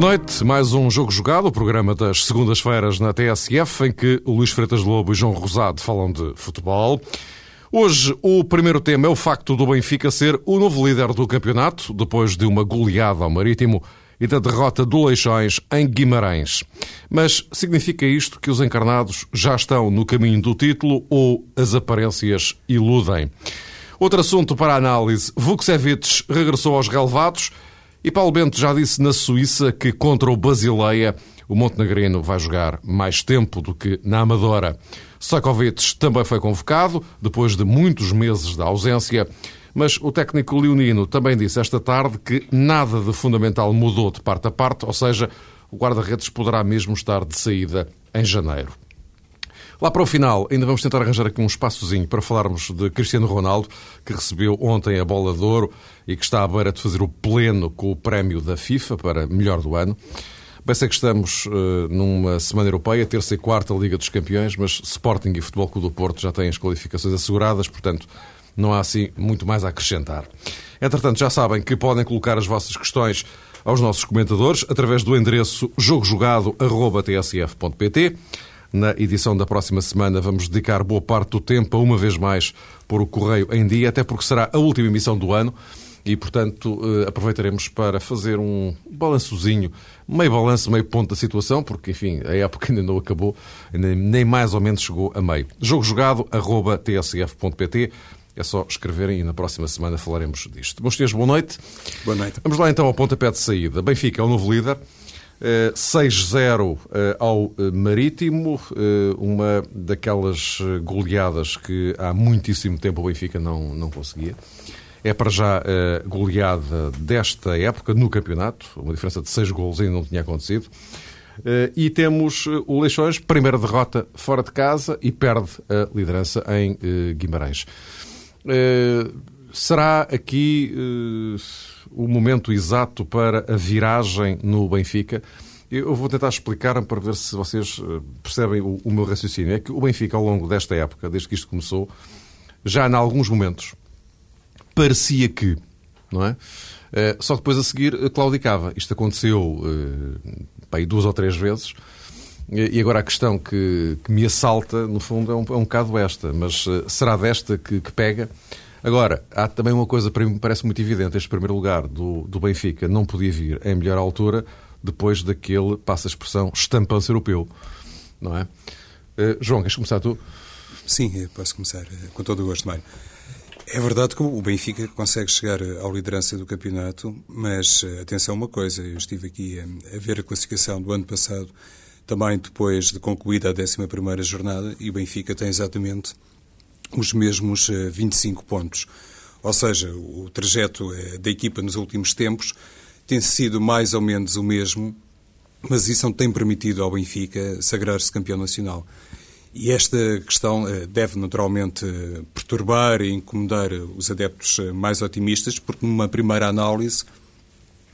Boa noite, mais um Jogo Jogado, o programa das segundas-feiras na TSF, em que o Luís Freitas Lobo e João Rosado falam de futebol. Hoje, o primeiro tema é o facto do Benfica ser o novo líder do campeonato, depois de uma goleada ao Marítimo e da derrota do Leixões em Guimarães. Mas significa isto que os encarnados já estão no caminho do título ou as aparências iludem? Outro assunto para análise. Vukcevic regressou aos relevados e Paulo Bento já disse na Suíça que contra o Basileia o montenegrino vai jogar mais tempo do que na Amadora. Sakovic também foi convocado, depois de muitos meses de ausência, mas o técnico leonino também disse esta tarde que nada de fundamental mudou de parte a parte, ou seja, o guarda-redes poderá mesmo estar de saída em janeiro. Lá para o final, ainda vamos tentar arranjar aqui um espaçozinho para falarmos de Cristiano Ronaldo, que recebeu ontem a bola de ouro e que está à beira de fazer o pleno com o prémio da FIFA para melhor do ano. Bem, sei que estamos uh, numa semana europeia, terça e quarta Liga dos Campeões, mas Sporting e Futebol Clube do Porto já têm as qualificações asseguradas, portanto não há assim muito mais a acrescentar. Entretanto, já sabem que podem colocar as vossas questões aos nossos comentadores através do endereço jogojogado.tsf.pt. Na edição da próxima semana vamos dedicar boa parte do tempo a uma vez mais pôr o correio em dia, até porque será a última emissão do ano e, portanto, eh, aproveitaremos para fazer um balançozinho, meio balanço, meio ponto da situação, porque, enfim, a época ainda não acabou, nem mais ou menos chegou a meio. Jogo jogado, arroba tsf.pt. É só escreverem e na próxima semana falaremos disto. Bons dias, boa noite. Boa noite. Vamos lá então ao pontapé de saída. Benfica é o novo líder. 6-0 eh, ao eh, Marítimo, uma daquelas goleadas que há muitíssimo tempo o Benfica não, não conseguia. É para já a goleada desta época no campeonato, uma diferença de 6 golos ainda não tinha acontecido. E temos o Leixões, primeira derrota fora de casa e perde a liderança em Guimarães. Será aqui o momento exato para a viragem no Benfica? Eu vou tentar explicar para ver se vocês percebem o, meu raciocínio. É que o Benfica, ao longo desta época, desde que isto começou, já em alguns momentos parecia que, não é? Eh, só depois a seguir eh, claudicava. Isto aconteceu bem, eh, duas ou três vezes. E agora a questão que, que me assalta, no fundo, é um, é um bocado esta. Mas será desta que, que, pega? Agora, há também uma coisa que me parece muito evidente. Este primeiro lugar do, do Benfica não podia vir em melhor altura depois daquele, passa a expressão, estampanço europeu. Não é? João, queres começar tu? Sim, posso começar. Com todo o gosto, Mário. É verdade que o Benfica consegue chegar à liderança do campeonato, mas eh, atenção a uma coisa, eu estive aqui a, ver a classificação do ano passado, também depois de concluída a 11ª jornada, e o Benfica tem exatamente os mesmos 25 eh, pontos. Ou seja, o trajeto eh, da equipa nos últimos tempos tem sido mais ou menos o mesmo, mas isso não tem permitido ao Benfica sagrar-se campeão nacional. E esta questão eh, deve naturalmente perturbar e incomodar os adeptos eh, mais otimistas, porque numa primeira análise,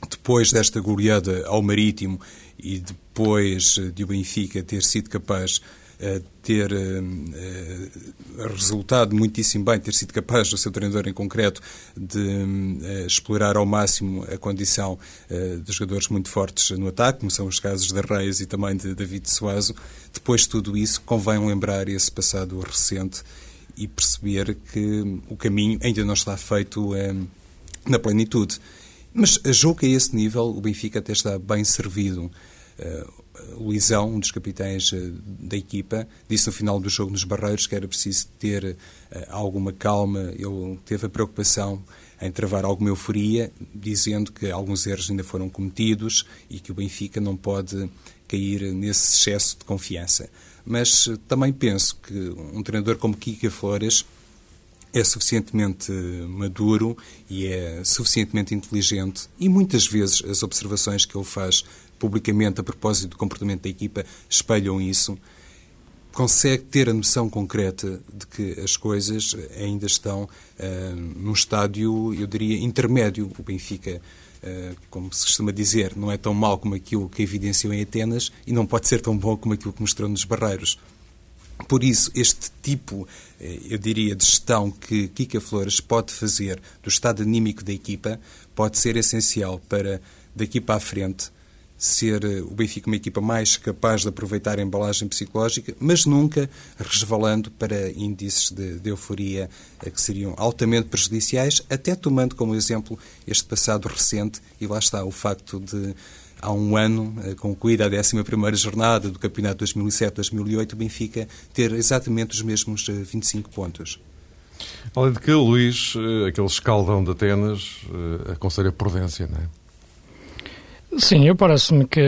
depois desta goleada ao Marítimo e depois eh, de o Benfica ter sido capaz ter resultado muitíssimo bem, ter sido capaz, o seu treinador em concreto, de explorar ao máximo a condição de jogadores muito fortes no ataque, como são os casos de Reis e também de David Suazo. Depois de tudo isso, convém lembrar esse passado recente e perceber que o caminho ainda não está feito na plenitude. Mas a jogo a esse nível, o Benfica até está bem servido. Luizão, um dos capitães uh, da equipa, disse no final do jogo nos Barreiros que era preciso ter uh, alguma calma. Ele teve a preocupação em travar alguma euforia, dizendo que alguns erros ainda foram cometidos e que o Benfica não pode cair nesse excesso de confiança. Mas também penso que um treinador como Kika Flores é suficientemente maduro e é suficientemente inteligente e muitas vezes as observações que ele faz publicamente a propósito do comportamento da equipa espelham isso, consegue ter a noção concreta de que as coisas ainda estão uh, num estádio, eu diria, intermédio. O Benfica, uh, como se costuma dizer, não é tão mau como aquilo que evidenciou em Atenas e não pode ser tão bom como aquilo que mostrou nos Barreiros. Por isso, este tipo, eh, eu diria, de gestão que Kika Flores pode fazer do estado anímico da equipa pode ser essencial para, daqui para a frente, ser eh, o Benfica uma equipa mais capaz de aproveitar a embalagem psicológica, mas nunca resvalando para índices de, de euforia eh, que seriam altamente prejudiciais, até tomando como exemplo este passado recente, e lá está o facto de há um ano, eh, concluída a 11 jornada do Campeonato 2007-2008, o Benfica ter exatamente os mesmos 25 pontos. Além de que, Luís, aquele escaldão de Atenas aconselha prudência, não é? Sim, eu parece-me que,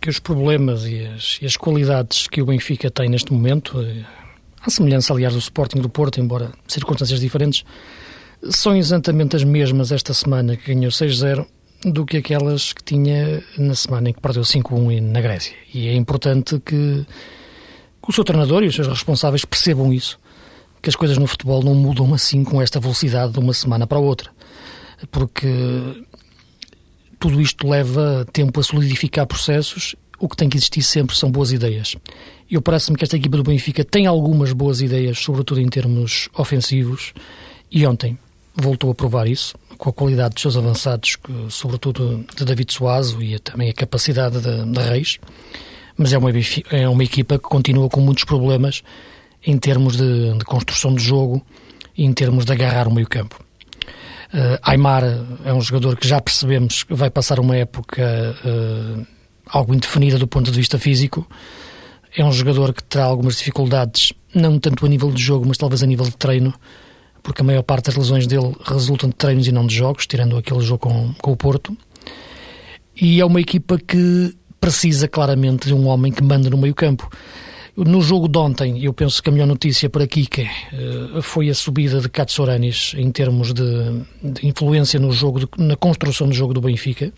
que os problemas e as, e as, qualidades que o Benfica tem neste momento, eh, à semelhança, aliás, do Sporting do Porto, embora circunstâncias diferentes, são exatamente as mesmas esta semana que ganhou 6-0 do que aquelas que tinha na semana em que perdeu 5-1 na Grécia. E é importante que, que o seu treinador e os seus responsáveis percebam isso, que as coisas no futebol não mudam assim com esta velocidade de uma semana para a outra. Porque tudo isto leva tempo a solidificar processos. O que tem que existir sempre são boas ideias. Eu parece-me que esta equipa do Benfica tem algumas boas ideias, sobretudo em termos ofensivos, e ontem voltou a provar isso, com a qualidade dos seus avançados, sobretudo de David Suazo e também a capacidade da Reis. Mas é uma, é uma equipa que continua com muitos problemas em termos de, de construção de jogo e em termos de agarrar o meio-campo. Uh, Aymar é um jogador que já percebemos que vai passar uma época uh, algo indefinida do ponto de vista físico. É um jogador que terá algumas dificuldades, não tanto a nível de jogo, mas talvez a nível de treino, porque a maior parte das lesões dele resultam de treinos e não de jogos, tirando aquele jogo com, com o Porto. E é uma equipa que precisa claramente de um homem que manda no meio-campo. No jogo de ontem, eu penso que a melhor notícia para Kike uh, foi a subida de Katsouranis em termos de, de influência no jogo, de, na construção do jogo do Benfica.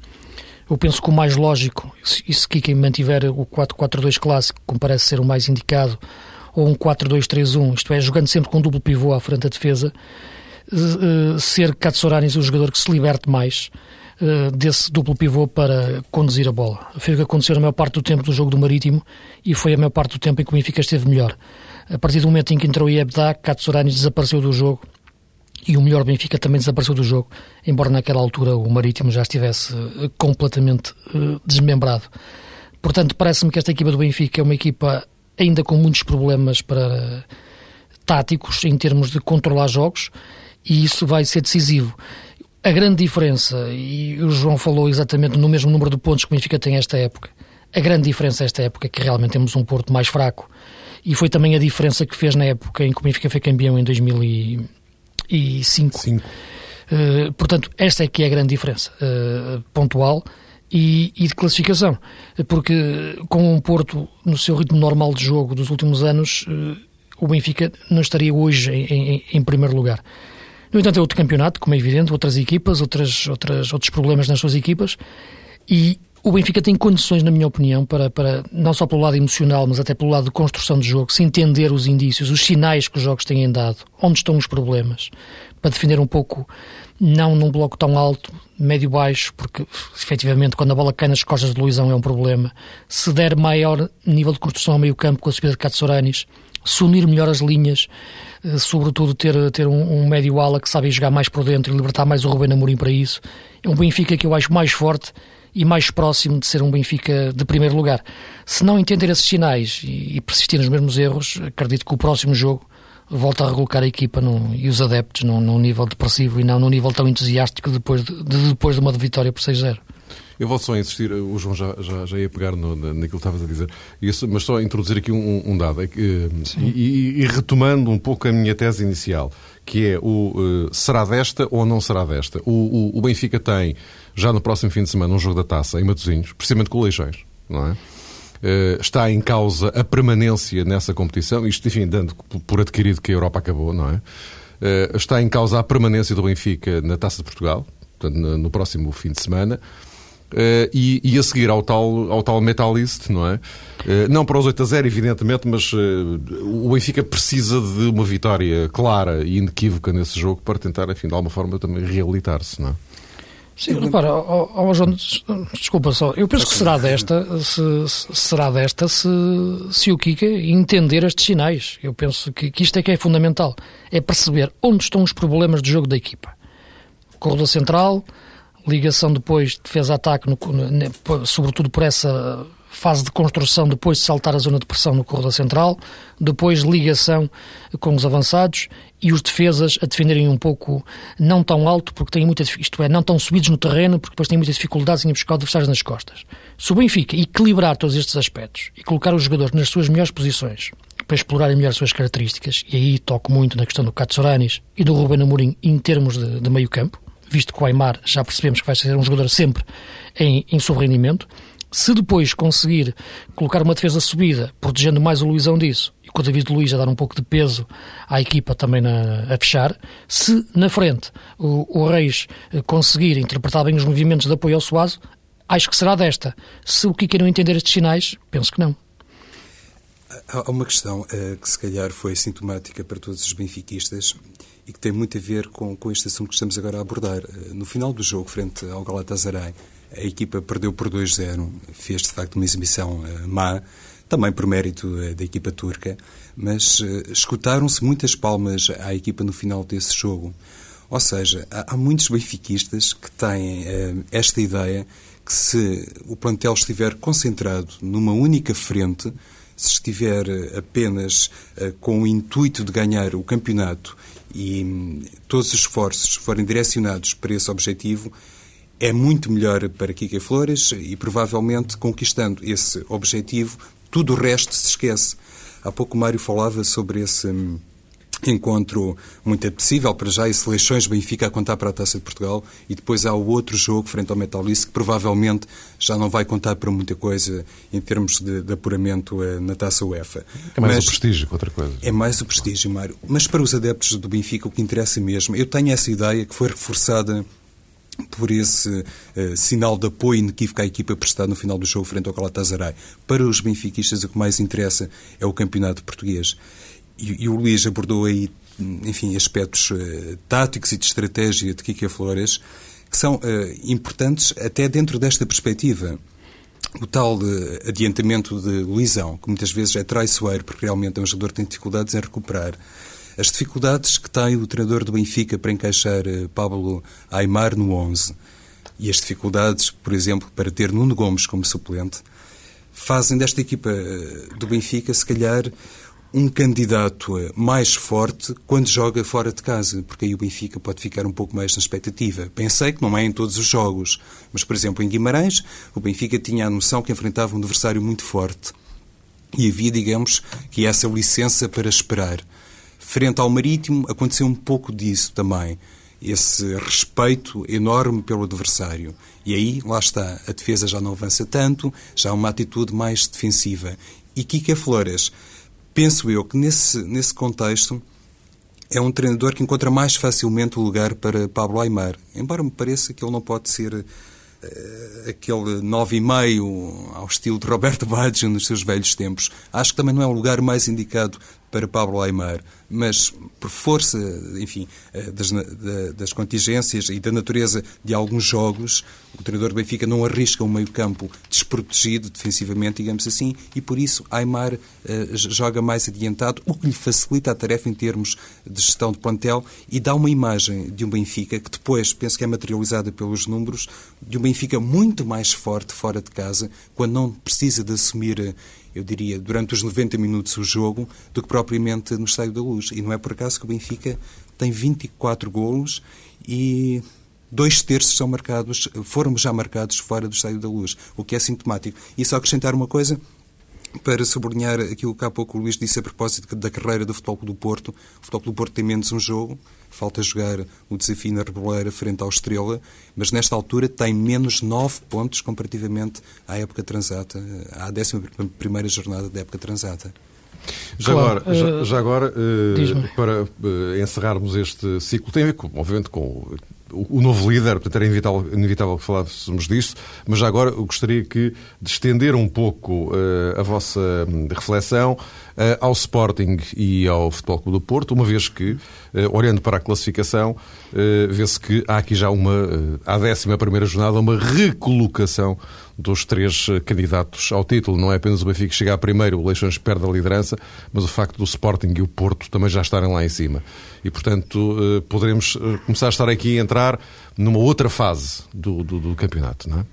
Eu penso que o mais lógico, e se Kike mantiver o 4-4-2 clássico, como parece ser o mais indicado, ou um 4-2-3-1, isto é, jogando sempre com duplo pivô à frente da defesa, uh, ser Katsouranis o jogador que se liberte mais, eh, desse duplo pivô para conduzir a bola. Foi o que aconteceu na maior parte do tempo do jogo do Marítimo e foi a maior parte do tempo em que o Benfica esteve melhor. A partir do momento em que entrou Iebda, Katsurani desapareceu do jogo e o melhor Benfica também desapareceu do jogo, embora naquela altura o Marítimo já estivesse eh, completamente uh, desmembrado. Portanto, parece-me que esta equipa do Benfica é uma equipa ainda com muitos problemas para táticos em termos de controlar jogos e isso vai ser decisivo. A grande diferença, e o João falou exatamente no mesmo número de pontos que o Benfica tem esta época, a grande diferença esta época é que realmente temos um Porto mais fraco e foi também a diferença que fez na época em que o Benfica foi campeão em 2005. Cinco. Uh, portanto, esta é que é a grande diferença uh, pontual e, e, de classificação, porque com um Porto no seu ritmo normal de jogo dos últimos anos, uh, o Benfica não estaria hoje em, em, em primeiro lugar. No entanto, é outro campeonato, como é evidente, outras equipas, outras, outras, outros problemas nas suas equipas e o Benfica tem condições, na minha opinião, para, para não só pelo lado emocional, mas até pelo lado de construção de jogo, se entender os indícios, os sinais que os jogos têm dado, onde estão os problemas, para defender um pouco, não num bloco tão alto, médio-baixo, porque efetivamente quando a bola cai nas costas de Luizão é um problema. Se der maior nível de construção ao meio campo com a subida de Katsouranis, se unir melhor as linhas, sobretudo ter, ter um, um médio ala que sabe jogar mais por dentro e libertar mais o Rubén Amorim para isso. É um Benfica que eu acho mais forte e mais próximo de ser um Benfica de primeiro lugar. Se não entender esses sinais e, e persistir nos mesmos erros, acredito que o próximo jogo volta a recolocar a equipa no, e os adeptos num, num nível depressivo e não num nível tão entusiástico depois de, de depois de uma vitória por 6-0. Eu vou só insistir, o João já, já, já ia pegar no, naquilo que estavas a dizer, Isso, mas só introduzir aqui um, um dado, é e, e, e, retomando um pouco a minha tese inicial, que é o uh, será desta ou não será desta? O, o, o, Benfica tem, já no próximo fim de semana, um jogo da taça em Matosinhos, precisamente com o Leixões, não é? Uh, está em causa a permanência nessa competição, isto, enfim, dando por adquirido que a Europa acabou, não é? Uh, está em causa a permanência do Benfica na Taça de Portugal, portanto, no, no próximo fim de semana. Uh, e, e, a seguir ao tal, ao tal Metalist, não é? Uh, não para os 8 a 0, evidentemente, mas uh, o Benfica precisa de uma vitória clara e inequívoca nesse jogo para tentar, enfim, de alguma forma também reabilitar-se, não é? Sim, repara, oh, oh, João, desculpa só, eu penso que será desta, se, será desta se, se o Kika entender estes sinais. Eu penso que, que isto é que é fundamental, é perceber onde estão os problemas de jogo da equipa. Corredor central, ligação depois defesa-ataque, sobretudo por essa fase de construção depois de saltar a zona de pressão no corredor central, depois ligação com os avançados e os defesas a defenderem um pouco não tão alto, porque têm muita, isto é, não tão subidos no terreno, porque depois têm muitas dificuldades em buscar adversários nas costas. Se o Benfica equilibrar todos estes aspectos e colocar os jogadores nas suas melhores posições para explorarem melhor as suas características, e aí toco muito na questão do Katsouranis e do Ruben Amorim em termos de, de meio campo, visto que o Aymar já percebemos que vai ser um jogador sempre em, em rendimento se depois conseguir colocar uma defesa subida, protegendo mais o Luizão disso, e com o David Luiz a dar um pouco de peso à equipa também na, a fechar, se na frente o, o Reis eh, conseguir interpretar bem os movimentos de apoio ao Suazo, acho que será desta. Se o Kika não entender estes sinais, penso que não. Há uma questão uh, que se calhar foi sintomática para todos os benfiquistas e que tem muito a ver com, com este assunto que estamos agora a abordar. Uh, no final do jogo, frente ao Galatasaray, a equipa perdeu por 2-0, fez de facto uma exibição uh, má, também por mérito uh, da equipa turca, mas escutaram-se muitas palmas à equipa no final desse jogo. Ou seja, há muitos benfiquistas que têm esta ideia que se o plantel estiver concentrado numa única frente, se estiver apenas com o intuito de ganhar o campeonato e um, todos os esforços forem direcionados para esse objetivo, é muito melhor para Kika Flores e provavelmente conquistando esse objetivo, tudo o resto se esquece. Há pouco o Mário falava sobre esse hum, encontro muito apetecível para já e seleções Benfica a contar para a Taça de Portugal e depois há o outro jogo frente ao Metalice que provavelmente já não vai contar para muita coisa em termos de, de apuramento eh, na Taça UEFA. É mais Mas, o prestígio que outra coisa. É mais o prestígio, Mário. Mas para os adeptos do Benfica o que interessa mesmo, eu tenho essa ideia que foi reforçada por esse uh, sinal de apoio inequívoco à equipa prestada no final do jogo frente ao Galatasaray. Para os benfiquistas, o que mais interessa é o campeonato português. E, o Luís abordou aí, enfim, aspectos uh, táticos e de estratégia de Kika Flores que são uh, importantes até dentro desta perspectiva. O tal adiantamento de Luizão, que muitas vezes é traiçoeiro, porque realmente é um jogador que tem dificuldades em recuperar as dificuldades que tem o treinador do Benfica para encaixar Pablo Aymar no 11 e as dificuldades, por exemplo, para ter Nuno Gomes como suplente, fazem desta equipa do Benfica, se calhar, um candidato mais forte quando joga fora de casa, porque aí o Benfica pode ficar um pouco mais na expectativa. Pensei que não é em todos os jogos, mas, por exemplo, em Guimarães, o Benfica tinha a noção que enfrentava um adversário muito forte. E havia, digamos, que essa licença para esperar. Frente ao Marítimo, aconteceu um pouco disso também. Esse respeito enorme pelo adversário. E aí, lá está, a defesa já não avança tanto, já há uma atitude mais defensiva. E Kika Flores, penso eu que nesse, nesse contexto é um treinador que encontra mais facilmente o lugar para Pablo Aymar. Embora me pareça que ele não pode ser uh, aquele nove e meio ao estilo de Roberto Baggio nos seus velhos tempos. Acho que também não é o lugar mais indicado para Pablo Aymar, mas por força, enfim, eh, das, das contingências e da natureza de alguns jogos, o treinador do Benfica não arrisca um meio-campo desprotegido defensivamente, digamos assim, e por isso Aymar uh, joga mais adiantado, o que lhe facilita a tarefa em termos de gestão de plantel e dá uma imagem de um Benfica que depois penso que é materializada pelos números, de um Benfica muito mais forte fora de casa, quando não precisa de assumir eh, eu diria, durante os 90 minutos o jogo, do que propriamente no Estádio da Luz. E não é por acaso que o Benfica tem 24 golos e dois terços são marcados, foram já marcados fora do Estádio da Luz, o que é sintomático. E só acrescentar uma coisa, para sublinhar aquilo que há pouco o Luís disse a propósito da carreira do Futebol do Porto. O Futebol do Porto tem menos um jogo, falta jogar o desafio na Reboleira frente ao Estrela, mas nesta altura tem menos nove pontos comparativamente à época transata, à décima primeira jornada da época transata. Já claro, agora, uh, já, já, agora uh, para uh, encerrarmos este ciclo, tem a ver, com, obviamente, com o novo líder, portanto era inevitável, inevitável que falássemos disso, mas já agora eu gostaria que, de estender um pouco uh, a vossa hum, reflexão uh, ao Sporting e ao Futebol Clube do Porto, uma vez que, uh, olhando para a classificação, vê-se que há aqui já uma, à décima primeira jornada, uma recolocação dos três eh, candidatos ao título. Não é apenas o Benfica que chega a primeiro, o Leixões perde a liderança, mas o facto do Sporting e o Porto também já estarem lá em cima. E, portanto, eh, poderemos eh, começar a estar aqui a entrar numa outra fase do, do, do campeonato, não é?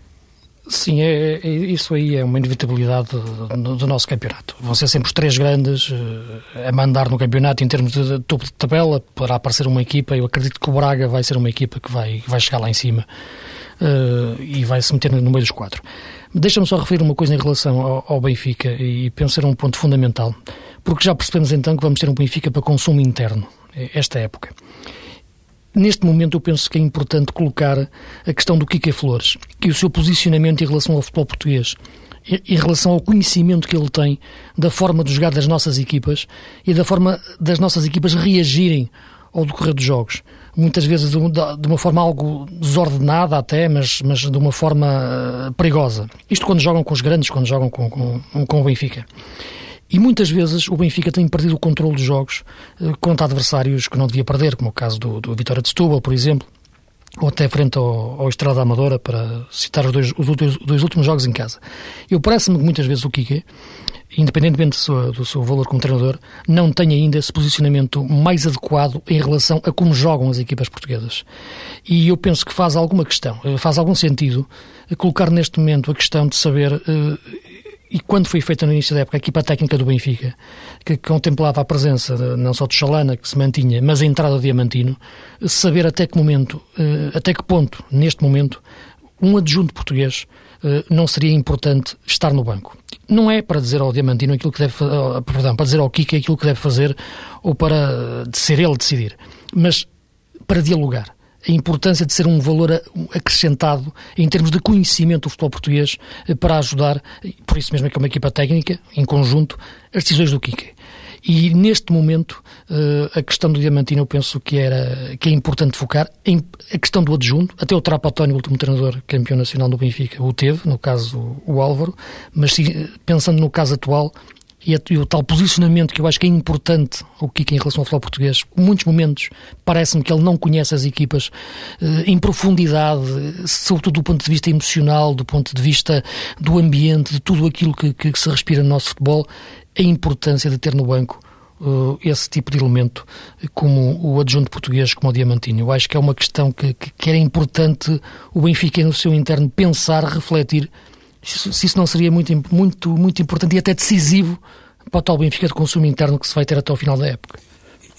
Sim, é, é, isso aí é uma inevitabilidade do, do, nosso campeonato. Vão ser sempre os três grandes a mandar no campeonato em termos de, de topo de tabela, para aparecer uma equipa. Eu acredito que o Braga vai ser uma equipa que vai, vai chegar lá em cima uh, e vai se meter no meio dos quatro. Deixa-me só referir uma coisa em relação ao, ao Benfica e pensar um ponto fundamental, porque já percebemos então que vamos ter um Benfica para consumo interno, esta época. Neste momento eu penso que é importante colocar a questão do Kike Flores e o seu posicionamento em relação ao futebol português em relação ao conhecimento que ele tem da forma de jogar das nossas equipas e da forma das nossas equipas reagirem ao decorrer dos jogos muitas vezes de uma forma algo desordenada até, mas, mas de uma forma eh, perigosa. Isto quando jogam com os grandes, quando jogam com, com, com o Benfica. E muitas vezes o Benfica tem perdido o controle dos jogos eh, contra adversários que não devia perder, como o caso do, do Vitória de Setúbal, por exemplo, ou até frente ao, ao Estrada Amadora, para citar os dois, os dois, dois últimos jogos em casa. Eu parece-me que muitas vezes o Kike independentemente do seu, do seu valor como treinador, não tem ainda esse posicionamento mais adequado em relação a como jogam as equipas portuguesas. E eu penso que faz alguma questão, eh, faz algum sentido colocar neste momento a questão de saber uh, e quando foi feita no início da época a equipa técnica do Benfica, que contemplava a presença de, não só de Chalana, que se mantinha, mas a entrada do Diamantino, saber até que momento, uh, até que ponto, neste momento, um adjunto português uh, não seria importante estar no banco não é para dizer ao Diamantino aquilo que deve perdão, para dizer ao Kika aquilo que deve fazer ou para ser ele decidir, mas para dialogar. A importância de ser um valor acrescentado em termos de conhecimento do futebol português eh, para ajudar, por isso mesmo é que é uma equipa técnica, em conjunto, as decisões do Kika. E neste momento, uh, a questão do Diamantino eu penso que, era, que é importante focar em a questão do adjunto. Até o Trapatónio, o último treinador campeão nacional do Benfica, o teve, no caso o Álvaro, mas se, pensando no caso atual, e, a, e, o tal posicionamento que eu acho que é importante o Kika em relação ao futebol português. Muitos momentos parece-me que ele não conhece as equipas eh, em profundidade, sobretudo do ponto de vista emocional, do ponto de vista do ambiente, de tudo aquilo que, que, que se respira no nosso futebol a importância de ter no banco uh, esse tipo de elemento como o adjunto português, como o Diamantino. Eu acho que é uma questão que, que, que era importante o Benfica no seu interno pensar, refletir se, isso não seria muito, muito, muito importante e até decisivo para o tal Benfica de consumo interno que se vai ter até ao final da época.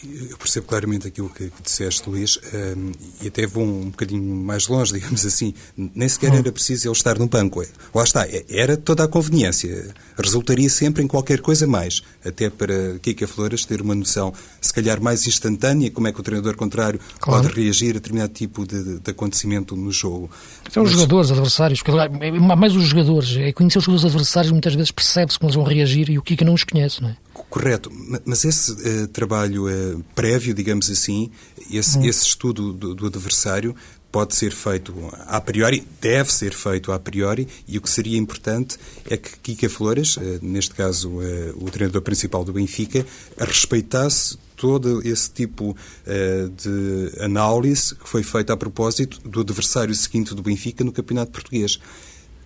Eu percebo claramente aquilo que, que disseste, Luís, um, ehm, e até vou um bocadinho mais longe, digamos assim. Nem sequer era preciso ele estar no banco. Lá está, é, era toda a conveniência. Resultaria sempre em qualquer coisa mais. Até para Kika Flores ter uma noção, se calhar mais instantânea, como é que o treinador contrário claro. pode reagir a determinado tipo de, de acontecimento no jogo. São os jogadores adversários, mais os jogadores. É conhecer os jogadores adversários, muitas vezes percebe-se como eles vão reagir e o Kika não os conhece, não é? Correto, mas esse uh, trabalho uh, prévio, digamos assim, esse, hum. esse estudo do, do, adversário pode ser feito a priori, deve ser feito a priori, e o que seria importante é que Kika Flores, uh, neste caso o treinador principal do Benfica, respeitasse todo esse tipo de análise que foi feita a propósito do adversário seguinte do Benfica no Campeonato Português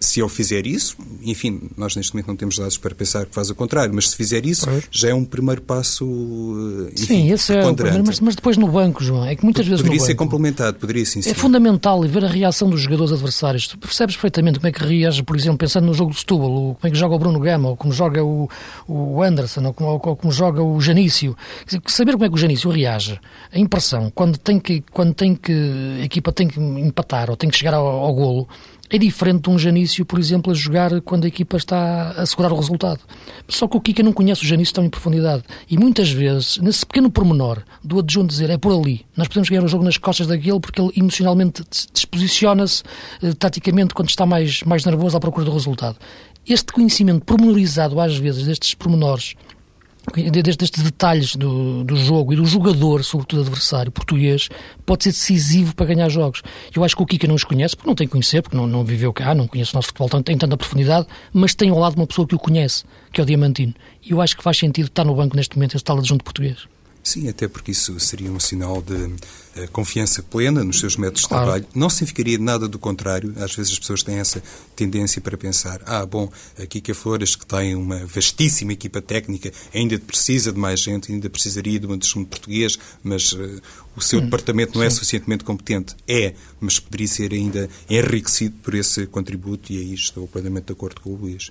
se ele fizer isso, enfim, nós neste momento não temos dados para pensar que faz o contrário, mas se fizer isso, pois. já é um primeiro passo. Enfim, sim, esse é o primeiro, mas, mas, depois no banco, João, é que muitas vezes. Poderia ser banco, complementado, poderia sim. É fundamental ver a reação dos jogadores adversários. Tu percebes perfeitamente como é que reage, por exemplo, pensando no jogo do Setúbal, como é que joga o Bruno Gama, ou como joga o, o Anderson, ou como, ou como joga o Janício. Saber como é que o Janício reage, a impressão, quando tem que, quando tem que, a equipa tem que empatar ou tem que chegar ao, ao golo, é diferente de um Janício, por exemplo, a jogar quando a equipa está a segurar o resultado. Só que o Kika não conhece o Janício tão em profundidade. E muitas vezes, nesse pequeno pormenor do adjunto dizer é por ali, nós podemos ganhar o jogo nas costas daquele porque ele emocionalmente disposiciona-se eh, taticamente quando está mais, mais nervoso à procura do resultado. Este conhecimento pormenorizado, às vezes, destes pormenores destes detalhes do, do jogo e do jogador, sobretudo adversário português, pode ser decisivo para ganhar jogos. Eu acho que o Kika não os conhece, porque não tem que conhecer, porque não, não viveu cá, não conhece o nosso futebol em tanta profundidade, mas tem ao lado uma pessoa que o conhece, que é o Diamantino. E eu acho que faz sentido estar no banco neste momento esse tal adjunto português. Sim, até porque isso seria um sinal de uh, confiança plena nos seus métodos claro. de trabalho. Não significaria nada do contrário. Às vezes as pessoas têm essa tendência para pensar: ah, bom, a Flores, que tem uma vastíssima equipa técnica, ainda precisa de mais gente, ainda precisaria de um adjunto português, mas uh, o seu hum, departamento não é sim. é suficientemente competente. É, mas poderia ser ainda enriquecido por esse contributo, e aí estou plenamente de acordo com o Luís.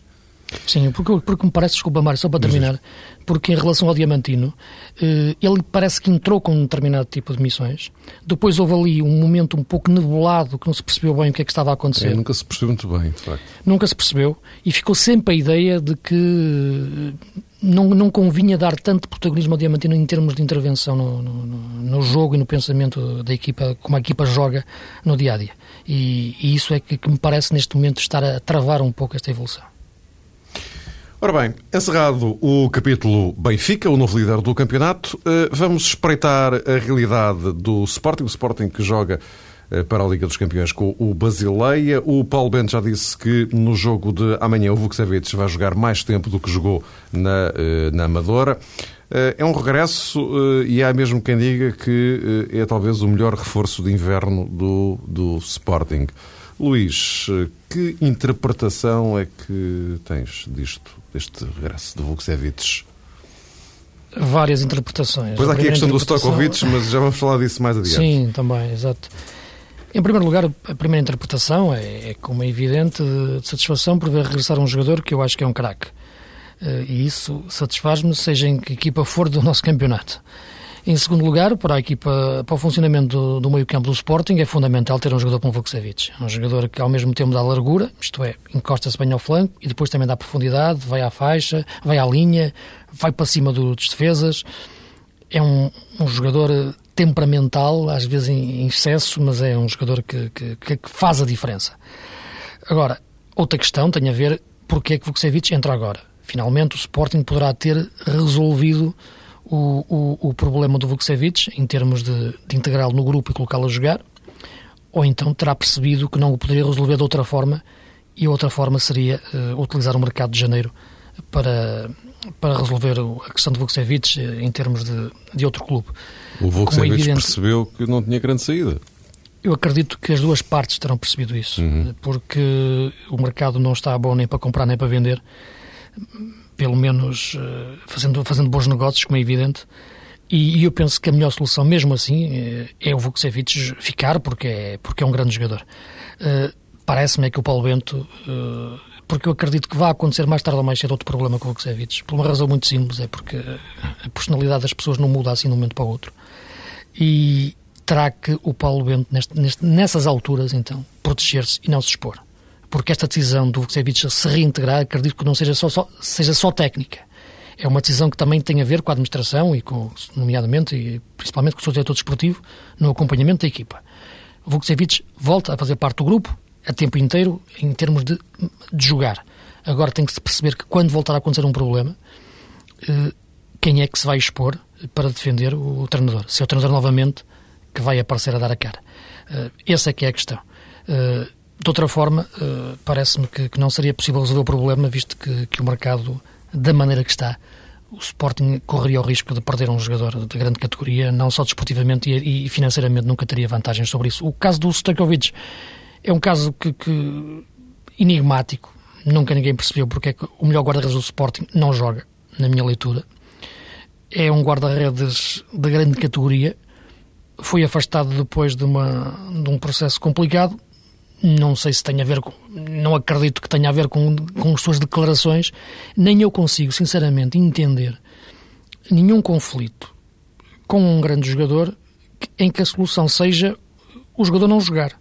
Sim, porque, porque me parece, desculpa Mário, só para terminar, porque em relação ao Diamantino, eh, ele parece que entrou com um determinado tipo de missões, depois houve ali um momento um pouco nebulado, que não se percebeu bem o que é que estava a acontecer. É, nunca se percebeu muito bem, de facto. Nunca se percebeu, e ficou sempre a ideia de que não, não convinha dar tanto protagonismo ao Diamantino em termos de intervenção no, no, no jogo e no pensamento da equipa, como a equipa joga no dia-a-dia. -dia. E, e, isso é que, que me parece neste momento estar a travar um pouco esta evolução. Ora bem, encerrado o capítulo Benfica, o novo líder do campeonato, eh, vamos espreitar a realidade do Sporting, o Sporting que joga eh, para a Liga dos Campeões com o Basileia. O Paulo Bento já disse que no jogo de amanhã o Vukcevic vai jogar mais tempo do que jogou na, eh, na Amadora. É um regresso e há mesmo quem diga que é talvez o melhor reforço de inverno do, do Sporting. Luís, que interpretação é que tens disto, deste regresso de Vukcevic? Várias interpretaçõs. Pois há aqui a questão do Stokovic, mas já vamos falar disso mais adiante. Sim, também, exato. Em primeiro lugar, a primeira interpretação é, é como é evidente, de satisfação por ver regressar um jogador que eu acho que é um craque. Eh, e isso satisfaz-me, seja em que equipa for do nosso campeonato. Em segundo lugar, para a equipa, para o funcionamento do, do meio-campo do Sporting, é fundamental ter um jogador como Vukcevic. Um jogador que ao mesmo tempo dá largura, isto é, encosta-se bem ao flanco e depois também dá profundidade, vai à faixa, vai à linha, vai para cima do, dos defesas. É um, um jogador temperamental, às vezes em, em, excesso, mas é um jogador que, que, que faz a diferença. Agora, outra questão tem a ver porque é que Vukcevic entra agora. Finalmente o Sporting poderá ter resolvido o, o, o problema do Vukcevic em termos de, de integrá-lo no grupo e colocá-lo a jogar, ou então terá percebido que não o poderia resolver de outra forma e outra forma seria uh, utilizar o mercado de janeiro para, para resolver a questão do Vukcevic eh, em termos de, de outro clube. O Vukcevic é evidente, percebeu que não tinha grande saída. Eu acredito que as duas partes terão percebido isso, uhum. porque o mercado não está bom nem para comprar nem para vender pelo menos eh, fazendo, fazendo bons negócios, como é evidente. E, e eu penso que a melhor solução, mesmo assim, eh, é o Vukcevic ficar, porque é, porque é um grande jogador. Uh, Parece-me é que o Paulo Bento, porque eu acredito que vai acontecer mais tarde ou mais cedo outro problema com o Vukcevic, por uma razão muito simples, é porque a personalidade das pessoas não muda assim de um momento para o outro. E terá que o Paulo Bento, neste, neste, nessas alturas, então, proteger-se e não se expor porque esta decisão do Vukcevic se reintegrar, acredito que não seja só, só, seja só técnica. É uma decisão que também tem a ver com a administração e com, nomeadamente e principalmente com o seu diretor desportivo, no acompanhamento da equipa. O Vukcevic volta a fazer parte do grupo a tempo inteiro em termos de, de jogar. Agora tem que se perceber que quando voltar a acontecer um problema, eh, quem é que se vai expor para defender o, treinador? Se é o treinador novamente que vai aparecer a dar a cara. Eh, essa é que é a questão. Eh, de outra forma, uh, parece-me que, não seria possível resolver o problema, visto que, o mercado, da maneira que está, o Sporting correria o risco de perder um jogador de grande categoria, não só desportivamente e, financeiramente nunca teria vantagens sobre isso. O caso do Stojkovic é um caso que, que enigmático, nunca ninguém percebeu porque é que o melhor guarda-redes do Sporting não joga, na minha leitura. É um guarda-redes de grande categoria, foi afastado depois de, uma, de um processo complicado, não sei se tem a ver com. Não acredito que tenha a ver com, com as suas declarações. Nem eu consigo, sinceramente, entender nenhum conflito com um grande jogador em que a solução seja o jogador não jogar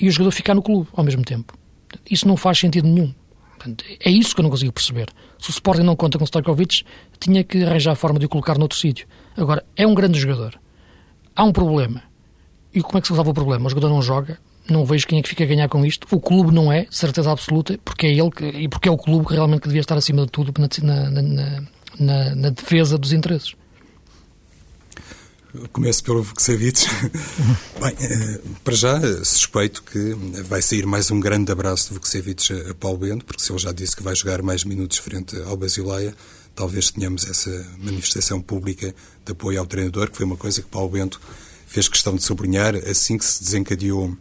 e o jogador ficar no clube ao mesmo tempo. Isso não faz sentido nenhum. É isso que eu não consigo perceber. Se o Sporting não conta com o Stojkovic, tinha que arranjar a forma de o colocar noutro sítio. Agora, é um grande jogador. Há um problema. E como é que se resolve o problema? O jogador não joga, não vejo quem é que fica a ganhar com isto. O clube não é, certeza absoluta, porque é ele que, e porque é o clube que realmente que devia estar acima de tudo na, na, na, na defesa dos interesses. Começo pelo Vukcevic. Bem, eh, para já, suspeito que vai sair mais um grande abraço de Vukcevic a Paulo Bento, porque se ele já disse que vai jogar mais minutos frente ao Basileia, talvez tenhamos essa manifestação pública de apoio ao treinador, que foi uma coisa que Paulo Bento fez questão de sublinhar assim que se desencadeou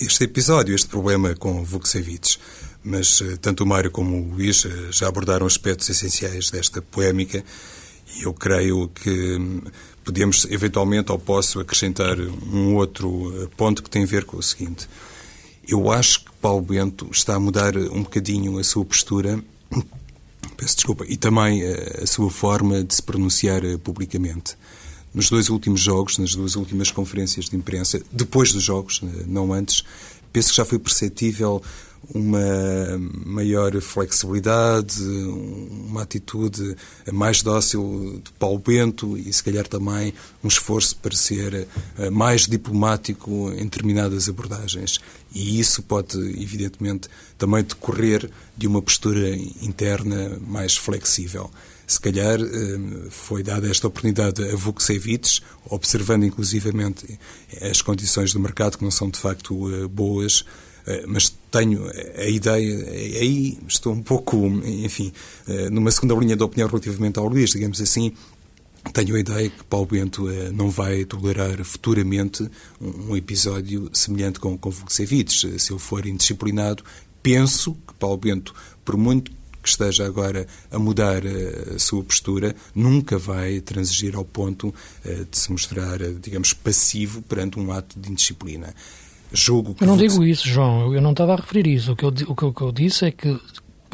este episódio, este problema com Vukcevic. Mas eh, tanto o Mário como o Luís eh, já abordaram aspectos essenciais desta polémica e eu creio que hum, podemos eventualmente ou posso acrescentar um outro eh, ponto que tem a ver com o seguinte. Eu acho que Paulo Bento está a mudar um bocadinho a sua postura, peço desculpa, e também a sua forma de se pronunciar publicamente nos dois últimos jogos, nas duas últimas conferências de imprensa, depois dos jogos, eh, não antes, penso que já foi perceptível uma maior flexibilidade, uma atitude mais dócil de Paulo Bento e, se calhar, também um esforço para ser eh, mais diplomático em determinadas abordagens. E isso pode, evidentemente, também decorrer de uma postura interna mais flexível se calhar eh, foi dada esta oportunidade a Vukcevic, observando inclusivamente as condições do mercado que não são de facto eh, boas, eh, mas tenho a ideia, aí estou um pouco, enfim, numa segunda linha de opinião relativamente ao Luís, digamos assim, tenho a ideia que Paulo Bento não vai tolerar futuramente um episódio semelhante com, com. Se ele for indisciplinado, penso que Paulo Bento, por muito que esteja agora a mudar eh, a sua postura, nunca vai transigir ao ponto eh, de se mostrar, eh, digamos, passivo perante um ato de indisciplina. Julgo eu não digo isso, João. Eu não estava a referir isso. O que eu, o que, o que eu disse é que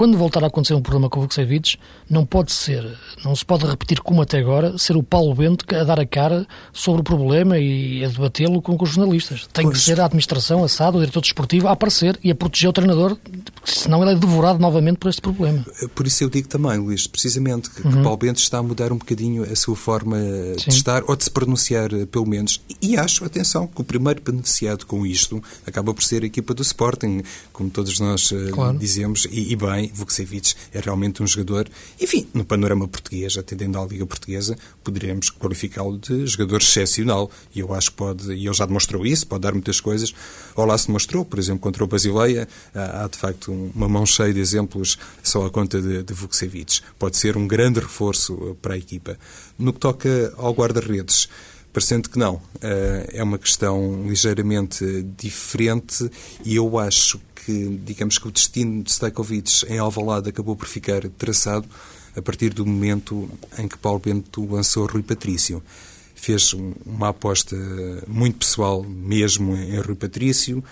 quando voltar a acontecer um problema com o Vukcevic, não pode ser, não se pode repetir como até agora, ser o Paulo Bento a dar a cara sobre o problema e a debatê-lo com, com, os jornalistas. Tem pois. que ser a administração, a SAD, o diretor desportivo a aparecer e a proteger o treinador, senão ele é devorado novamente por este problema. Por isso eu digo também, Luís, precisamente que, uhum. que Paulo Bento está a mudar um bocadinho a sua forma Sim. de estar ou de se pronunciar, pelo menos. E acho, atenção, que o primeiro beneficiado com isto acaba por ser a equipa do Sporting, como todos nós eh, claro. dizemos, e, e bem, Vukcevic é realmente um jogador, enfim, no panorama português, atendendo à Liga Portuguesa, poderíamos qualificá-lo de jogador excepcional. E eu acho que pode, e ele já demonstrou isso, pode dar muitas coisas. Ou lá se demonstrou, por exemplo, contra o Basileia, há de facto uma mão cheia de exemplos só à conta de, de. Pode ser um grande reforço para a equipa. No que toca ao guarda-redes, parecendo que não. Eh, é uma questão ligeiramente diferente e eu acho que, digamos que o destino de Stajkovic em Alvalade acabou por ficar traçado a partir do momento em que Paulo Bento lançou Rui Patrício. Fez uma aposta muito pessoal mesmo em Rui Patrício,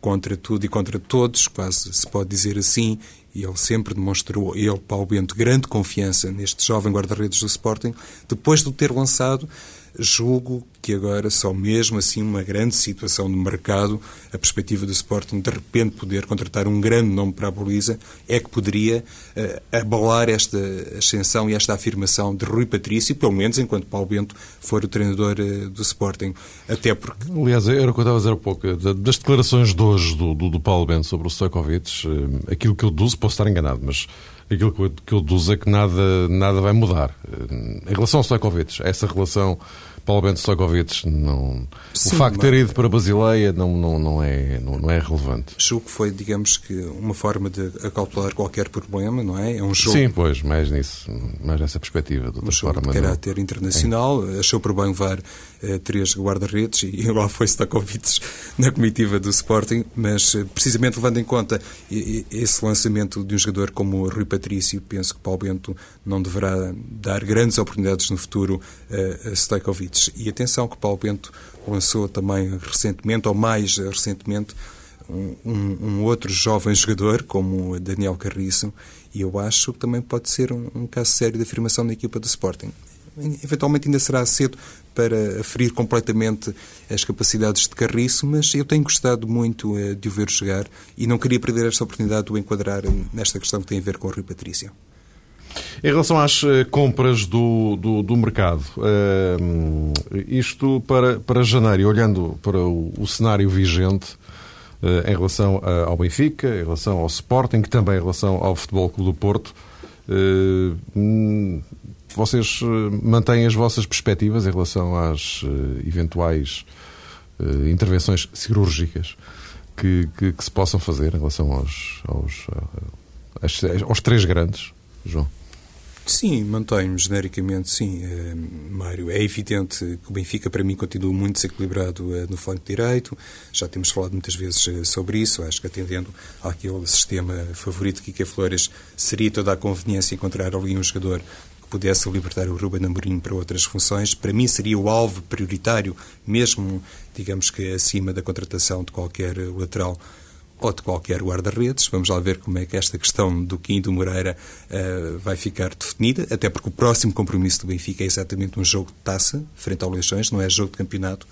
contra tudo e contra todos, quase se pode dizer assim, e ele sempre demonstrou, ele, Paulo Bento, grande confiança neste jovem guarda-redes do Sporting, depois de o ter lançado julgo que agora só mesmo assim uma grande situação de mercado, a perspectiva do Sporting de repente poder contratar um grande nome para a Boliza, é que poderia uh, abalar esta ascensão e esta afirmação de Rui Patrício, pelo menos enquanto Paulo Bento for o treinador uh, do Sporting. Até porque... Aliás, era o que eu estava a dizer há pouco, das declarações de hoje do, do, do Paulo Bento sobre o Stojkovic, uh, aquilo que eu deduzo, posso estar enganado, mas aquilo que eu, deduzo é que nada, nada vai mudar. Em relação ao Stojkovic, essa relação Paulo Bento Stojkovic, não... Sim, o facto de ter ido para Basileia não, não, não, é, não, não é relevante. Julgo que foi, digamos que, uma forma de acautelar qualquer problema, não é? É um jogo... Sim, pois, mais nisso, mais nessa perspectiva. De um jogo forma, de caráter não... internacional, é. achou por bem levar eh, três guarda-redes e lá foi Stojkovic na comitiva do Sporting, mas eh, precisamente levando em conta esse lançamento de um jogador como Rui Patrício, penso que Paulo Bento não deverá dar grandes oportunidades no futuro a E atenção que Paulo Bento lançou também recentemente, ou mais recentemente, um, um, outro jovem jogador, como Daniel Carriço, e eu acho que também pode ser um, um, caso sério de afirmação da equipa do Sporting. Eventualmente ainda será cedo para aferir completamente as capacidades de Carriço, mas eu tenho gostado muito uh, de o ver jogar e não queria perder esta oportunidade de o enquadrar nesta questão que tem a ver com o Rui Patrício. Em relação às eh, compras do, do, do mercado, uh, isto para, para janeiro, olhando para o, o cenário vigente uh, em relação ao Benfica, em relação ao Sporting, também em relação ao Futebol Clube do Porto, uh, vocês mantêm as vossas perspectivas em relação às eventuais intervenções cirúrgicas que, que, que, se possam fazer em relação aos, aos, aos três grandes, João? Sim, mantenho-me genericamente, sim, eh, Mário. É evidente que o Benfica, para mim, continua muito desequilibrado eh, no flanco direito. Já temos falado muitas vezes eh, sobre isso. Acho que, atendendo àquele sistema favorito de Kika Flores, seria toda a conveniência encontrar ali um jogador que pudesse libertar o Ruben Amorim para outras funções. Para mim, seria o alvo prioritário, mesmo, digamos que acima da contratação de qualquer lateral ou de qualquer guarda-redes. Vamos lá ver como é que esta questão do Quim do Moreira uh, vai ficar definida, até porque o próximo compromisso do Benfica é exatamente um jogo de taça, frente ao Leixões, não é jogo de campeonato.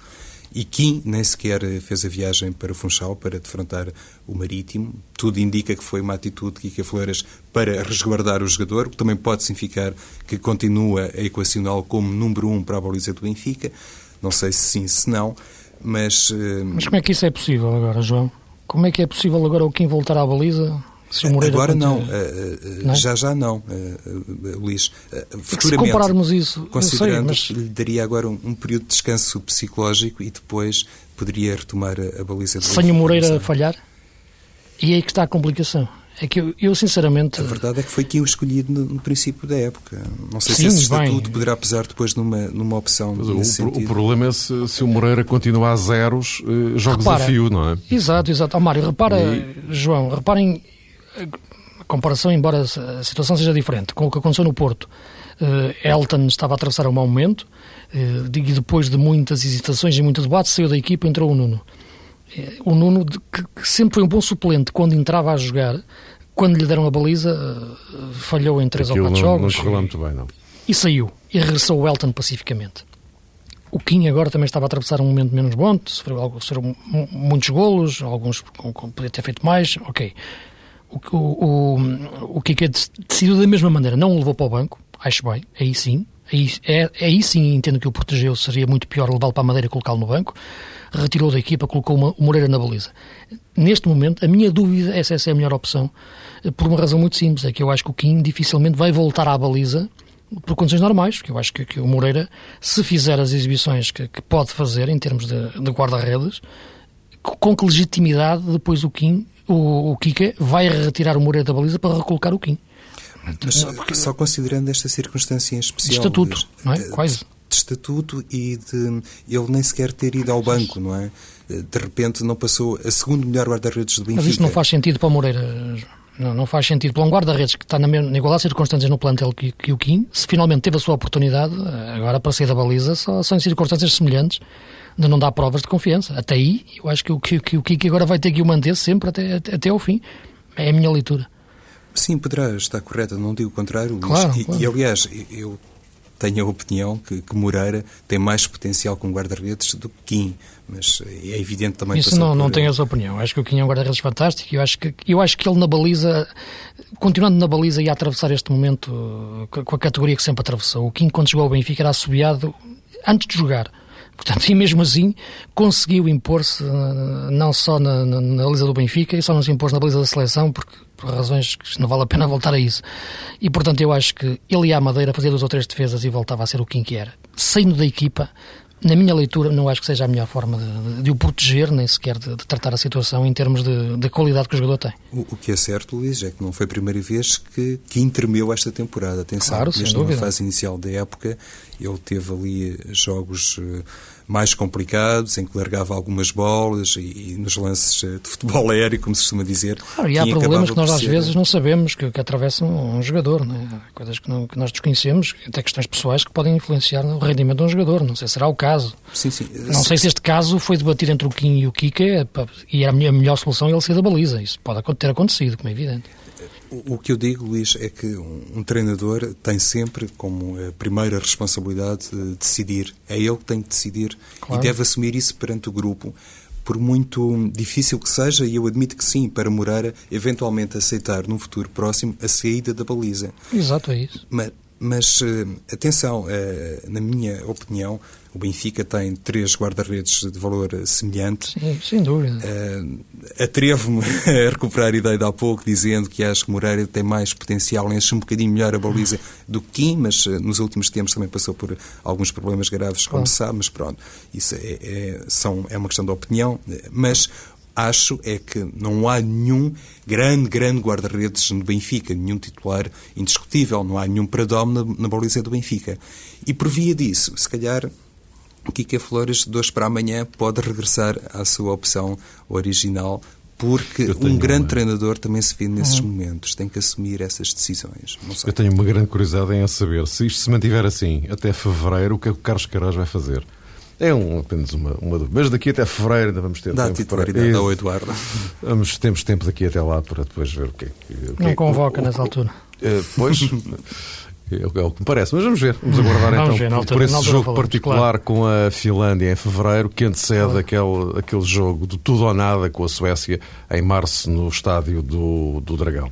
E Kim nem sequer fez a viagem para Funchal para defrontar o Marítimo. Tudo indica que foi uma atitude de Kika Flores para resguardar o jogador, o que também pode significar que continua a equacioná-lo como número um para a baliza do Benfica. Não sei se sim, se não, mas... Uh... Mas como é que isso é possível agora, João? Como é que é possível agora o Kim voltar à baliza? Se o Moreira agora não. Eh, eh, não, já já não, eh, Luís. Futuramente, se compararmos isso, considerando sei, mas... lhe daria agora um, um, período de descanso psicológico e depois poderia retomar a, a baliza. Sem o Moreira falhar? E é aí que está a complicação. É que eu, eu, sinceramente. A verdade é que foi quem o escolhido no, no princípio da época. Não sei Sim, se esse estatuto bem. poderá pesar depois numa, numa opção. O, o, problema é se, se, o Moreira continua a zeros, eh, joga desafio, não é? Exato, exato. Oh, Mário, repara, e... João, reparem a comparação, embora a situação seja diferente, com o que aconteceu no Porto. Uh, Elton estava a atravessar um mau momento uh, e depois de muitas hesitações e muito debate saiu da equipa e entrou o Nuno. O Nuno, que, sempre foi um bom suplente quando entrava a jogar, quando lhe deram a baliza, eh, falhou em três Aquilo ou quatro não, jogos. Não correu muito bem, não. E saiu. E regressou o Elton pacificamente. O Kim agora também estava a atravessar um momento menos bom, sofreu, sofreu muitos golos, alguns com, com, podia ter feito mais, ok. O, o, o, o Kike decidiu da mesma maneira, não o levou para o banco, acho bem, aí sim, aí, é, aí sim entendo que o protegeu, seria muito pior levá-lo para a Madeira e colocá-lo no banco retirou da equipa, colocou uma, o Moreira na baliza. Neste momento, a minha dúvida é se essa é a melhor opção, eh, por uma razão muito simples, é que eu acho que o Kim dificilmente vai voltar à baliza por condições normais, porque eu acho que, que o Moreira, se fizer as exibições que, que pode fazer em termos de, de guarda-redes, com que legitimidade depois o Kim, o, o Kika, vai retirar o Moreira da baliza para recolocar o Kim. Mas porque... só considerando esta circunstância em especial... De estatuto, não é? Quase de estatuto e de ele nem sequer ter ido ao banco, não é? De repente não passou a segundo melhor guarda-redes do Benfica. Mas isso não faz sentido para o Moreira. Não, não faz sentido para um guarda-redes que está na, mesma, na igualdade de circunstâncias no plantel que, que o Kim, se finalmente teve a sua oportunidade, agora para sair da baliza, só são em circunstâncias semelhantes, de não dar provas de confiança. Até aí, eu acho que o, que, que o Kiki agora vai ter que o manter sempre até, até, até ao fim. É a minha leitura. Sim, poderá estar correta, não digo o contrário, Luís. Claro, e, claro. e, aliás, eu tenho a opinião que, que Moreira tem mais potencial como guarda-redes do que Kim, mas é evidente também... Isso não, por... não tenho essa opinião. Acho que o Kim é um guarda-redes fantástico e eu acho, que, eu acho que ele na baliza, continuando na baliza, ia atravessar este momento com a categoria que sempre atravessou. O Kim, quando chegou ao Benfica, era assobiado antes de jogar. Portanto, e mesmo assim conseguiu impor-se eh, não só na, na, na baliza do Benfica, e só não se impôs na baliza da seleção, porque por razões que não vale a pena voltar a isso. E portanto eu acho que ele ia à Madeira, fazia duas ou três defesas e voltava a ser o Kim que era. Saindo da equipa, na minha leitura, não acho que seja a melhor forma de, de, de o proteger, nem sequer de, de, tratar a situação em termos de, qualidade que o jogador tem. O, o, que é certo, Luís, é que não foi a primeira vez que, que intermeu esta temporada. Atenção, claro, mesmo na fase inicial da época, ele teve ali jogos eh, mais complicados, em que largava algumas bolas e, e nos lances eh, de futebol aéreo, como se costuma dizer. Claro, e há problemas que nós às vezes não sabemos que, que atravessam um jogador, né? coisas que, não, que, nós desconhecemos, até questões pessoais que podem influenciar no rendimento de um jogador. Não sei se será o caso. Sim, sim. Não sei se este caso foi debatido entre o Kim e o Kika e era a melhor solução ele sair da baliza. Isso pode ter acontecido, como é evidente. O que eu digo, Luís, é que um, treinador tem sempre como a primeira responsabilidade de decidir. É ele que tem que decidir claro. e deve assumir isso perante o grupo. Por muito difícil que seja, e eu admito que sim, para Moreira eventualmente aceitar num futuro próximo a saída da baliza. Exato, é isso. Mas, mas eh, atenção, eh, na minha opinião, o Benfica tem três guarda-redes de valor semelhante. Sim, sem dúvida. Atrevo-me a recuperar a ideia de há pouco, dizendo que acho que Moreira tem mais potencial, enche um bocadinho melhor a baliza do que Kim, mas nos últimos tempos também passou por alguns problemas graves, como se sabe, mas pronto, isso é, é, são, é uma questão de opinião. Mas acho é que não há nenhum grande, grande guarda-redes no Benfica, nenhum titular indiscutível, não há nenhum pradome na, na baliza do Benfica. E por via disso, se calhar Kika Flores, de hoje para amanhã, pode regressar à sua opção original, porque um grande uma... treinador também se vê nesses uhum. momentos, tem que assumir essas decisões. Eu tenho uma grande curiosidade em saber se isto se mantiver assim até fevereiro, o que é que o Carlos Queiroz vai fazer? É um, apenas uma, uma dúvida. Mas daqui até fevereiro ainda vamos ter Dá tempo titularidade para... ao Eduardo. Vamos, temos tempo daqui até lá para depois ver o que é que... Não convoca nessa altura. Uh, pois... É o que me parece. Mas vamos ver. Vamos aguardar vamos então ver, altura, por esse jogo falamos, particular claro. com a Finlândia em fevereiro, que antecede claro. aquele, aquele jogo de tudo ou nada com a Suécia em março no estádio do, do Dragão.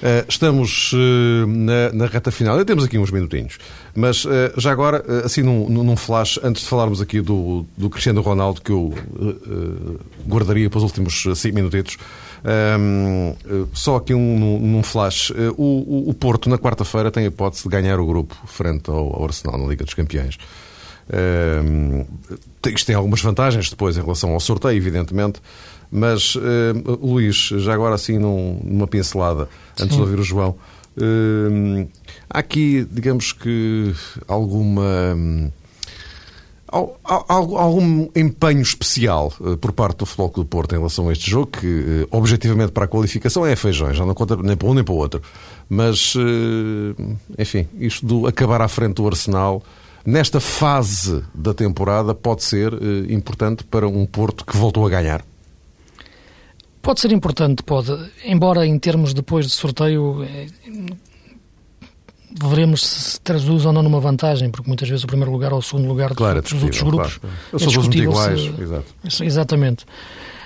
Uh, estamos uh, na, na, reta final, ainda temos aqui uns minutinhos, mas uh, já agora, assim num, num, flash, antes de falarmos aqui do, do Cristiano Ronaldo, que eu guardaria para os últimos 5 minutitos, um, só aqui um, num flash. O, o, Porto, na quarta-feira, tem a hipótese de ganhar o grupo frente ao, ao Arsenal na Liga dos Campeões. Um, isto tem algumas vantagens depois em relação ao sorteio, evidentemente, mas, uh, Luís, já agora assim num, numa pincelada, antes Sim. de ouvir o João, uh, há aqui, digamos que, alguma. Um, algum empenho especial eh, por parte do Futebol Clube do Porto em relação a este jogo, que objetivamente para a qualificação é feijões, já não conta nem para um nem para o outro. Mas, enfim, isto do acabar à frente do Arsenal, nesta fase da temporada, pode ser importante para um Porto que voltou a ganhar. Pode ser importante, pode. Embora em termos depois de sorteio eh, veremos se traduz ou não numa vantagem, porque muitas vezes o primeiro lugar ou o segundo lugar claro, dos, dos outros grupos claro. é são todos iguais. Se... Exato. Exatamente.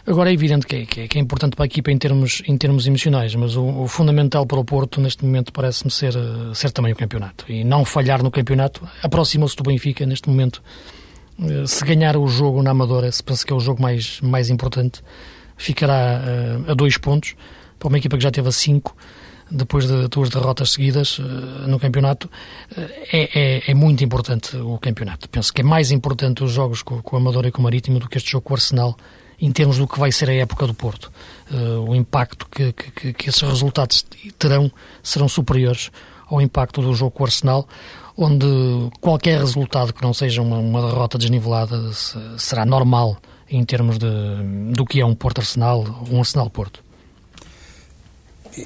Agora é evidente que é, que é, que é, importante para a equipa em termos, em termos emocionais, mas o, o fundamental para o Porto neste momento parece-me ser, eh, ser também o campeonato. E não falhar no campeonato aproxima-se do Benfica neste momento. Eh, se ganhar o jogo na Amadora, se pensa que é o jogo mais, mais importante, ficará uh, a dois pontos para uma equipa que já teve a cinco depois de duas derrotas seguidas uh, no campeonato, uh, é, é, é, muito importante o campeonato. Penso que é mais importante os jogos com, com o Amador e com o Marítimo do que este jogo com o Arsenal, em termos do que vai ser a época do Porto. Uh, o impacto que, que, que, esses resultados terão serão superiores ao impacto do jogo com o Arsenal, onde qualquer resultado que não seja uma, uma derrota desnivelada será normal em termos de, do que é um Porto Arsenal, um Arsenal Porto?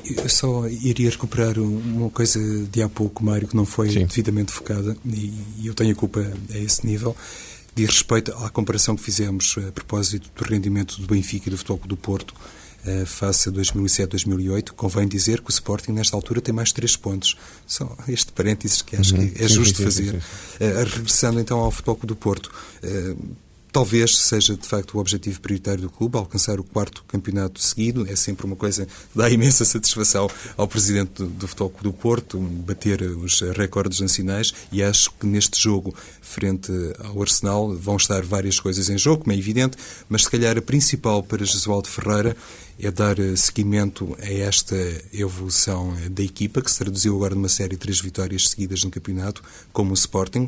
Eu só iria recuperar uma coisa de há pouco, Mário, que não foi Sim. devidamente focada, e, eu tenho a culpa a esse nível, diz respeito à comparação que fizemos a propósito do rendimento do Benfica e do Futebol do Porto eh, face a 2007-2008. Convém dizer que o Sporting, nesta altura, tem mais três pontos. Só este parênteses que acho uhum. que é justo sim, sim, fazer. Sim, uh, regressando então ao Futebol do Porto. Uh, Talvez seja, de facto, o objetivo prioritário do clube, alcançar o quarto campeonato seguido. É sempre uma coisa que dá imensa satisfação ao presidente do, Futebol do Porto, bater os recordes nacionais. E acho que neste jogo, frente ao Arsenal, vão estar várias coisas em jogo, como é evidente, mas se calhar a principal para Jesualdo Ferreira é dar seguimento a esta evolução da equipa, que se traduziu agora numa série de três vitórias seguidas no campeonato, como o Sporting,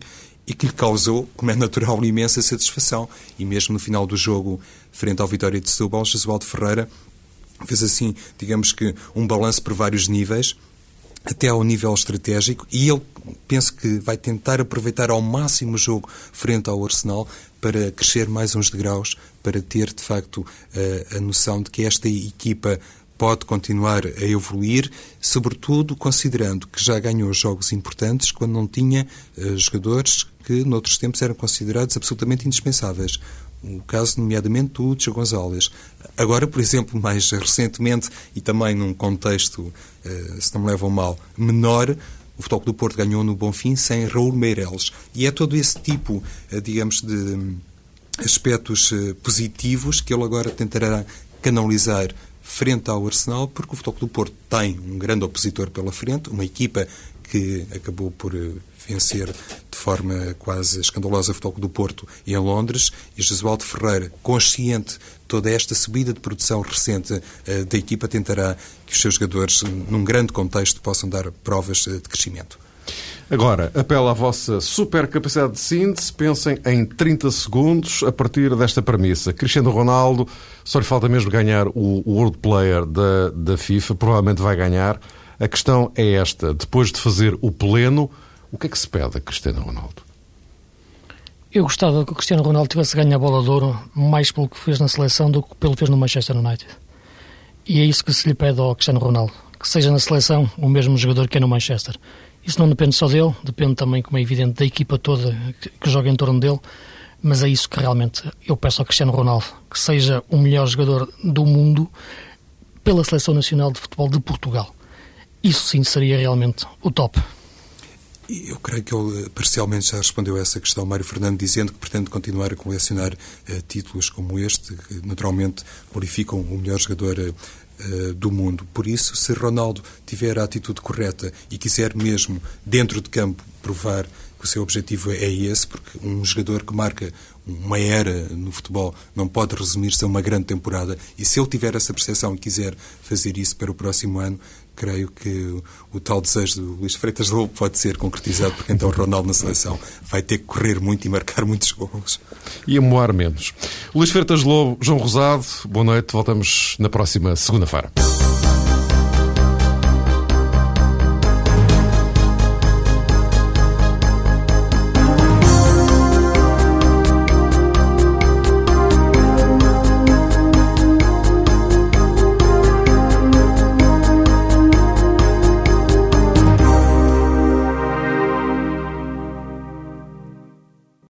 e que lhe causou, como é natural, imensa satisfação. E mesmo no final do jogo, frente ao Vitória de Setúbal, Jesualdo Ferreira fez assim, digamos que, um balanço por vários níveis, até ao nível estratégico, e ele penso que vai tentar aproveitar ao máximo o jogo frente ao Arsenal para crescer mais uns degraus, para ter de facto a, a noção de que esta equipa pode continuar a evoluir, sobretudo considerando que já ganhou jogos importantes quando não tinha uh, jogadores que noutros tempos eram considerados absolutamente indispensáveis. O caso, nomeadamente, do Tiago Gonzalez. Agora, por exemplo, mais recentemente, e também num contexto, uh, se não me levam mal, menor, o Futebol do Porto ganhou no Bonfim sem Raul Meireles. E é todo esse tipo, uh, digamos, de aspectos positivos que ele agora tentará canalizar frente ao Arsenal, porque o Futebol do Porto tem um grande opositor pela frente, uma equipa que acabou por eh, vencer de forma quase escandalosa o Futebol do Porto em Londres, e Jesualdo Ferreira, consciente de toda esta subida de produção recente uh, da equipa, tentará que os seus jogadores, num grande contexto, possam dar provas uh, de crescimento. Agora, apelo à vossa super capacidade de síntese, pensem em 30 segundos a partir desta premissa. Cristiano Ronaldo, só lhe falta mesmo ganhar o World Player da, da FIFA, provavelmente vai ganhar. A questão é esta: depois de fazer o pleno, o que é que se pede a Cristiano Ronaldo? Eu gostava que o Cristiano Ronaldo tivesse ganho a bola de ouro mais pelo que fez na seleção do que pelo que fez no Manchester United. E é isso que se lhe pede ao Cristiano Ronaldo: que seja na seleção o mesmo jogador que é no Manchester. Isso não depende só dele, depende também, como é evidente, da equipa toda que, que joga em torno dele, mas é isso que realmente eu peço ao Cristiano Ronaldo, que seja o melhor jogador do mundo pela Seleção Nacional de Futebol de Portugal. Isso sim seria realmente o top. Eu creio que ele eh, parcialmente já respondeu a essa questão, Mário Fernando, dizendo que pretende continuar a colecionar uh, títulos como este, que naturalmente glorificam o melhor jogador uh, eh, do mundo. Por isso, se Ronaldo tiver a atitude correta e quiser mesmo, dentro de campo, provar que o seu objetivo é esse, porque um jogador que marca uma era no futebol não pode resumir-se a uma grande temporada, e se ele tiver essa percepção e quiser fazer isso para o próximo ano, creio que o tal desejo do Luís Freitas Lobo pode ser concretizado, porque então o Ronaldo na seleção vai ter que correr muito e marcar muitos gols. E moar menos. Luís Freitas Lobo, João Rosado, boa noite, voltamos na próxima segunda-feira.